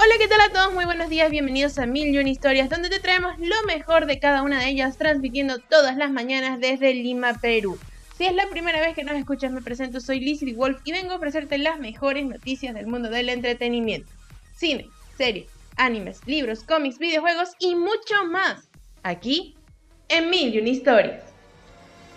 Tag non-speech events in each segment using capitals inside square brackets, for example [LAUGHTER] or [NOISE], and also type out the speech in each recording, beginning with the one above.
Hola, ¿qué tal a todos? Muy buenos días, bienvenidos a Million Historias, donde te traemos lo mejor de cada una de ellas, transmitiendo todas las mañanas desde Lima, Perú. Si es la primera vez que nos escuchas, me presento, soy Lizzie Wolf y vengo a ofrecerte las mejores noticias del mundo del entretenimiento. Cine, series, animes, libros, cómics, videojuegos y mucho más. Aquí, en Million Historias.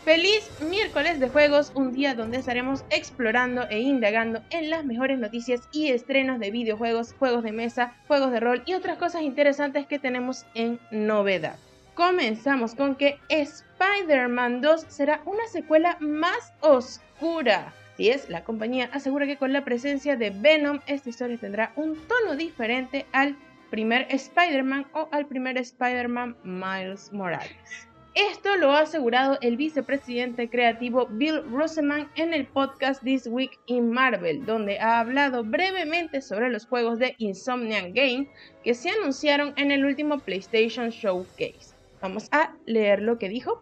Feliz miércoles de juegos, un día donde estaremos explorando e indagando en las mejores noticias y estrenos de videojuegos, juegos de mesa, juegos de rol y otras cosas interesantes que tenemos en novedad. Comenzamos con que Spider-Man 2 será una secuela más oscura. Si es, la compañía asegura que con la presencia de Venom esta historia tendrá un tono diferente al primer Spider-Man o al primer Spider-Man Miles Morales. Esto lo ha asegurado el vicepresidente creativo Bill Roseman en el podcast This Week in Marvel, donde ha hablado brevemente sobre los juegos de Insomniac Game que se anunciaron en el último PlayStation Showcase. Vamos a leer lo que dijo.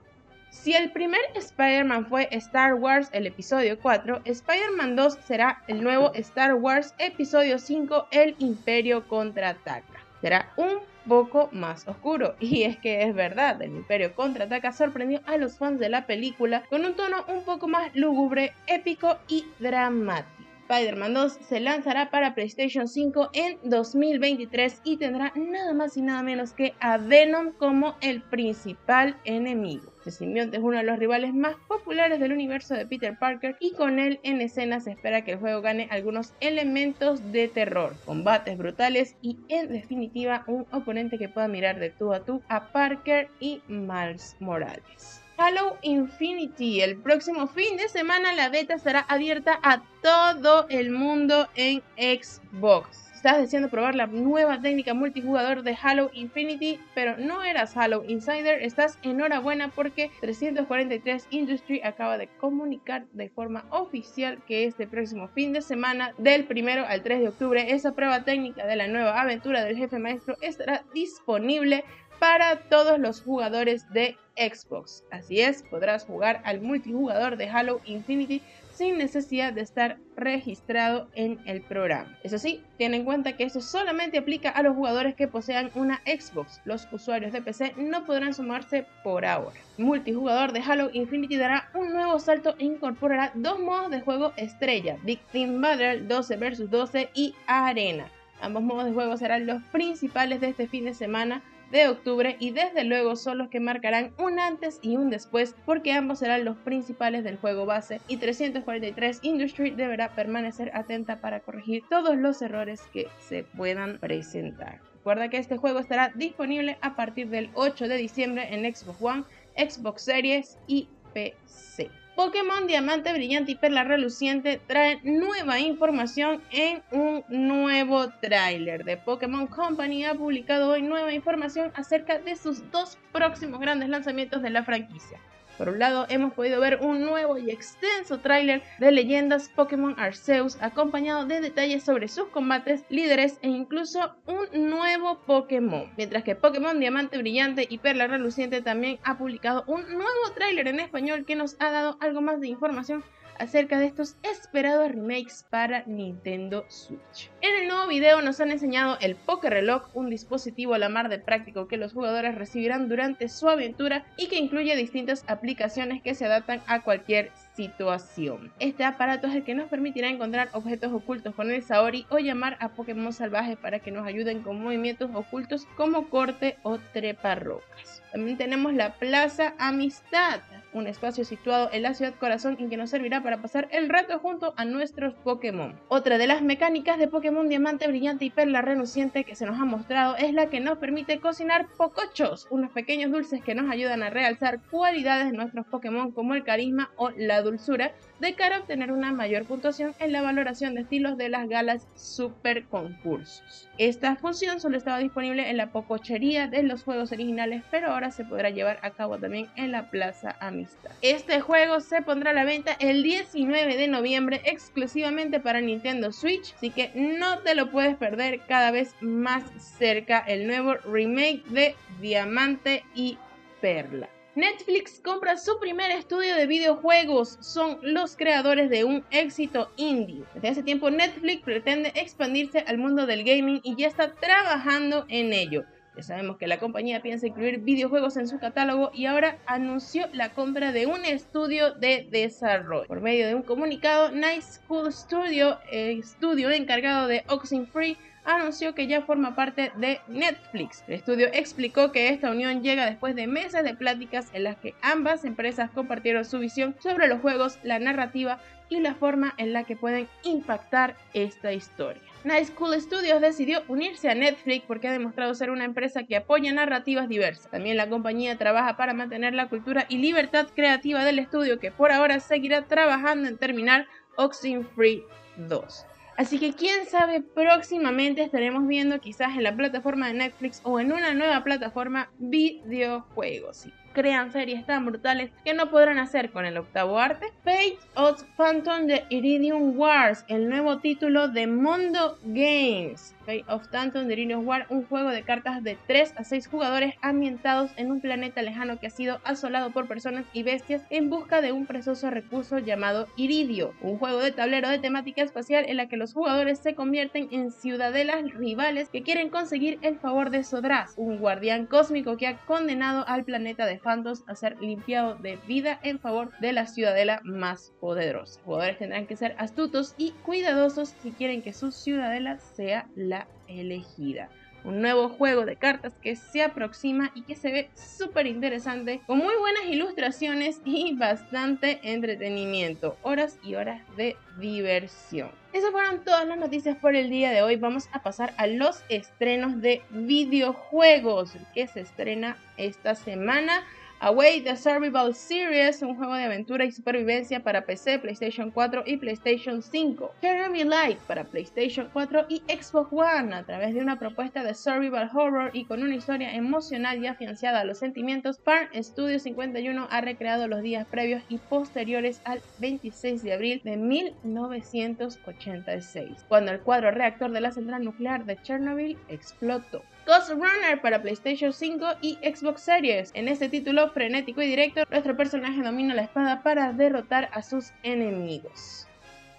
Si el primer Spider-Man fue Star Wars el episodio 4, Spider-Man 2 será el nuevo Star Wars episodio 5 El Imperio contraataca. Será un poco más oscuro. [LAUGHS] Y es que es verdad, el Imperio contraataca sorprendió a los fans de la película con un tono un poco más lúgubre, épico y dramático. Spider-Man 2 se lanzará para PlayStation 5 en 2023 y tendrá nada más y nada menos que a Venom como el principal enemigo. Este simbionte es uno de los rivales más populares del universo de Peter Parker y con él en escena se espera que el juego gane algunos elementos de terror, combates brutales y en definitiva un oponente que pueda mirar de tú a tú a Parker y Miles Morales. Halo Infinity. El próximo fin de semana la beta estará abierta a todo el mundo en Xbox. Estás deseando probar la nueva técnica multijugador de Halo Infinity, pero no eras Halo Insider, estás enhorabuena porque 343 Industry acaba de comunicar de forma oficial que este próximo fin de semana, del 1 al 3 de octubre, esa prueba técnica de la nueva aventura del jefe maestro estará disponible para todos los jugadores de Xbox. Así es, podrás jugar al multijugador de Halo Infinity sin necesidad de estar registrado en el programa. Eso sí, ten en cuenta que esto solamente aplica a los jugadores que posean una Xbox. Los usuarios de PC no podrán sumarse por ahora. Multijugador de Halo Infinity dará un nuevo salto e incorporará dos modos de juego estrella, Big Team Battle 12 vs 12 y Arena. Ambos modos de juego serán los principales de este fin de semana de octubre y desde luego son los que marcarán un antes y un después porque ambos serán los principales del juego base y 343 Industry deberá permanecer atenta para corregir todos los errores que se puedan presentar. Recuerda que este juego estará disponible a partir del 8 de diciembre en Xbox One, Xbox Series y PC. Pokémon Diamante Brillante y Perla Reluciente trae nueva información en un nuevo tráiler. de Pokémon Company ha publicado hoy nueva información acerca de sus dos próximos grandes lanzamientos de la franquicia. Por un lado, hemos podido ver un nuevo y extenso tráiler de leyendas Pokémon Arceus, acompañado de detalles sobre sus combates, líderes e incluso un nuevo Pokémon. Mientras que Pokémon Diamante Brillante y Perla Reluciente también ha publicado un nuevo tráiler en español que nos ha dado algo más de información acerca de estos esperados remakes para Nintendo Switch. En el nuevo video nos han enseñado el Poké Reloj, un dispositivo a la mar de práctico que los jugadores recibirán durante su aventura y que incluye distintas aplicaciones que se adaptan a cualquier situación. Este aparato es el que nos permitirá encontrar objetos ocultos con el Saori o llamar a Pokémon salvajes para que nos ayuden con movimientos ocultos como corte o treparrocas. También tenemos la Plaza Amistad, un espacio situado en la ciudad corazón y que nos servirá para pasar el rato junto a nuestros Pokémon. Otra de las mecánicas de Pokémon Diamante Brillante y Perla Reluciente que se nos ha mostrado es la que nos permite cocinar pocochos, unos pequeños dulces que nos ayudan a realzar cualidades de nuestros Pokémon como el carisma o la dulzura de cara a obtener una mayor puntuación en la valoración de estilos de las galas super concursos. Esta función solo estaba disponible en la pocochería de los juegos originales, pero ahora se podrá llevar a cabo también en la Plaza Amistad. Este juego se pondrá a la venta el 19 de noviembre exclusivamente para Nintendo Switch, así que no te lo puedes perder cada vez más cerca el nuevo remake de Diamante y Perla. Netflix compra su primer estudio de videojuegos. Son los creadores de un éxito indie. Desde hace tiempo Netflix pretende expandirse al mundo del gaming y ya está trabajando en ello. Sabemos que la compañía piensa incluir videojuegos en su catálogo y ahora anunció la compra de un estudio de desarrollo. Por medio de un comunicado, Nice School Studio, estudio encargado de Oxenfree, anunció que ya forma parte de Netflix. El estudio explicó que esta unión llega después de meses de pláticas en las que ambas empresas compartieron su visión sobre los juegos, la narrativa y la forma en la que pueden impactar esta historia. Nice Cool Studios decidió unirse a Netflix porque ha demostrado ser una empresa que apoya narrativas diversas. También la compañía trabaja para mantener la cultura y libertad creativa del estudio que por ahora seguirá trabajando en terminar Oxenfree 2. Así que quién sabe, próximamente estaremos viendo quizás en la plataforma de Netflix o en una nueva plataforma videojuegos crean series tan brutales que no podrán hacer con el octavo arte. Fate of Phantom de Iridium Wars, el nuevo título de Mondo Games. Fate of Phantom de Iridium Wars, un juego de cartas de 3 a 6 jugadores ambientados en un planeta lejano que ha sido asolado por personas y bestias en busca de un precioso recurso llamado Iridio, un juego de tablero de temática espacial en la que los jugadores se convierten en ciudadelas rivales que quieren conseguir el favor de Sodras, un guardián cósmico que ha condenado al planeta de Phantoms a ser limpiado de vida en favor de la ciudadela más poderosa. Jugadores tendrán que ser astutos y cuidadosos si quieren que su ciudadela sea la elegida un nuevo juego de cartas que se aproxima y que se ve súper interesante, con muy buenas ilustraciones y bastante entretenimiento, horas y horas de diversión. Esas fueron todas las noticias por el día de hoy. Vamos a pasar a los estrenos de videojuegos que se estrena esta semana. Away the Survival Series, un juego de aventura y supervivencia para PC, PlayStation 4 y PlayStation 5. Chernobyl Light para PlayStation 4 y Xbox One a través de una propuesta de survival horror y con una historia emocional y afianzada a los sentimientos. Farm Studio 51 ha recreado los días previos y posteriores al 26 de abril de 1986, cuando el cuadro reactor de la central nuclear de Chernobyl explotó. Ghost Runner para PlayStation 5 y Xbox Series. En este título frenético y directo, nuestro personaje domina la espada para derrotar a sus enemigos.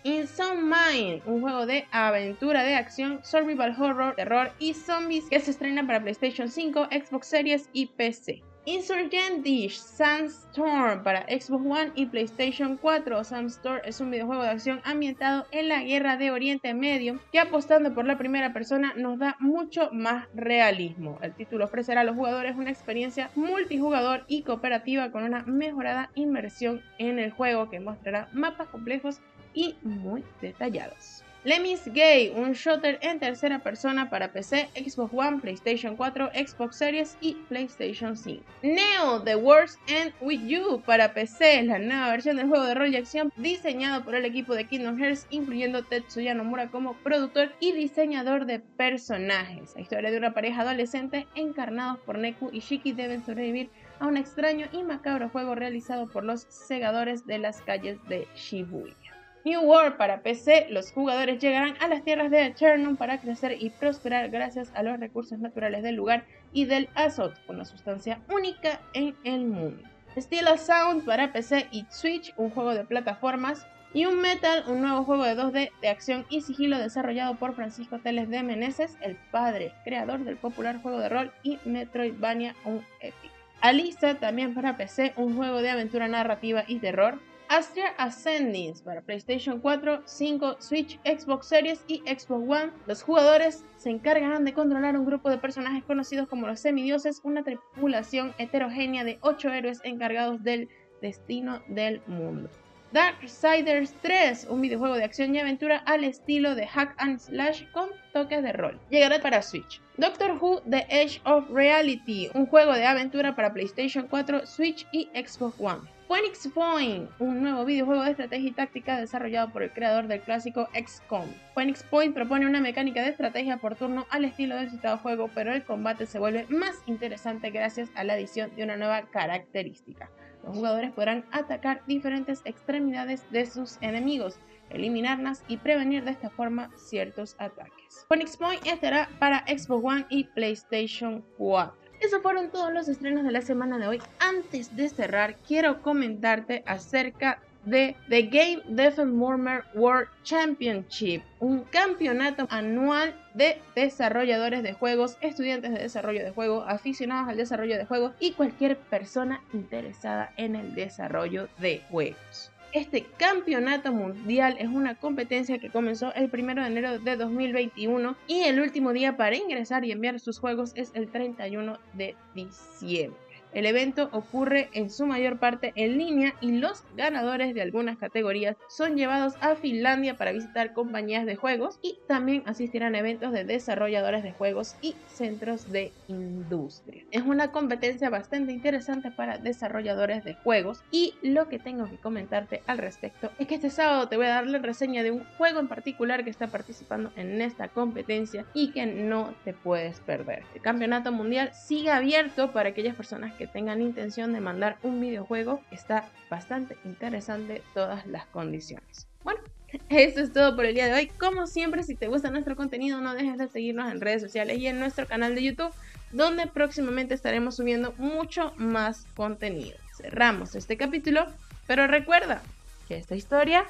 In Some Mind, un juego de aventura de acción, survival horror, terror y zombies que se estrena para PlayStation 5, Xbox Series y PC. Insurgentish Sandstorm para Xbox One y PlayStation 4. Sandstorm es un videojuego de acción ambientado en la guerra de Oriente Medio que apostando por la primera persona nos da mucho más realismo. El título ofrecerá a los jugadores una experiencia multijugador y cooperativa con una mejorada inmersión en el juego que mostrará mapas complejos y muy detallados. Lemmy's Gay, un shooter en tercera persona para PC, Xbox One, PlayStation 4, Xbox Series y PlayStation 5. Neo, The Worst End With You para PC, la nueva versión del juego de rol y acción diseñado por el equipo de Kingdom Hearts, incluyendo Tetsuya Nomura como productor y diseñador de personajes. La historia de una pareja adolescente encarnados por Neku y Shiki deben sobrevivir a un extraño y macabro juego realizado por los segadores de las calles de Shibuya. New World para PC, los jugadores llegarán a las tierras de Eternum para crecer y prosperar gracias a los recursos naturales del lugar y del Azot, una sustancia única en el mundo. Steel Sound para PC y Switch, un juego de plataformas. Y un Metal, un nuevo juego de 2D de acción y sigilo desarrollado por Francisco Teles de Meneses, el padre creador del popular juego de rol y Metroidvania, un Epic. Alisa, también para PC, un juego de aventura narrativa y terror. Astria Ascending para PlayStation 4, 5, Switch, Xbox Series y Xbox One. Los jugadores se encargarán de controlar un grupo de personajes conocidos como los semidioses, una tripulación heterogénea de 8 héroes encargados del destino del mundo. Darksiders 3, un videojuego de acción y aventura al estilo de Hack and Slash con toques de rol. Llegará para Switch. Doctor Who The Edge of Reality, un juego de aventura para PlayStation 4, Switch y Xbox One. Phoenix Point, un nuevo videojuego de estrategia y táctica desarrollado por el creador del clásico XCOM. Phoenix Point propone una mecánica de estrategia por turno al estilo del citado juego, pero el combate se vuelve más interesante gracias a la adición de una nueva característica. Los jugadores podrán atacar diferentes extremidades de sus enemigos, eliminarlas y prevenir de esta forma ciertos ataques. Phoenix Point estará para Xbox One y PlayStation 4. Eso Esos fueron todos los estrenos de la semana de hoy. Antes de cerrar, quiero comentarte acerca de The Game Development World Championship, un campeonato anual de desarrolladores de juegos, estudiantes de desarrollo de juegos, aficionados al desarrollo de juegos y cualquier persona interesada en el desarrollo de juegos. Este campeonato mundial es una competencia que comenzó el 1 de enero de 2021 y el último día para ingresar y enviar sus juegos es el 31 de diciembre. El evento ocurre en su mayor parte en línea y los ganadores de algunas categorías son llevados a Finlandia para visitar compañías de juegos y también asistirán a eventos de desarrolladores de juegos y centros de industria. Es una competencia bastante interesante para desarrolladores de juegos y lo que tengo que comentarte al respecto es que este sábado te voy a dar la reseña de un juego en particular que está participando en esta competencia y que no te puedes perder. El campeonato mundial sigue abierto para aquellas personas que que tengan intención de mandar un videojuego. Está bastante interesante todas las condiciones. Bueno, [LAUGHS] eso es todo por el día de hoy. Como siempre, si te gusta nuestro contenido, no dejes de seguirnos en redes sociales y en nuestro canal de YouTube, donde próximamente estaremos subiendo mucho más contenido. Cerramos este capítulo, pero recuerda que esta historia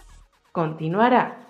continuará.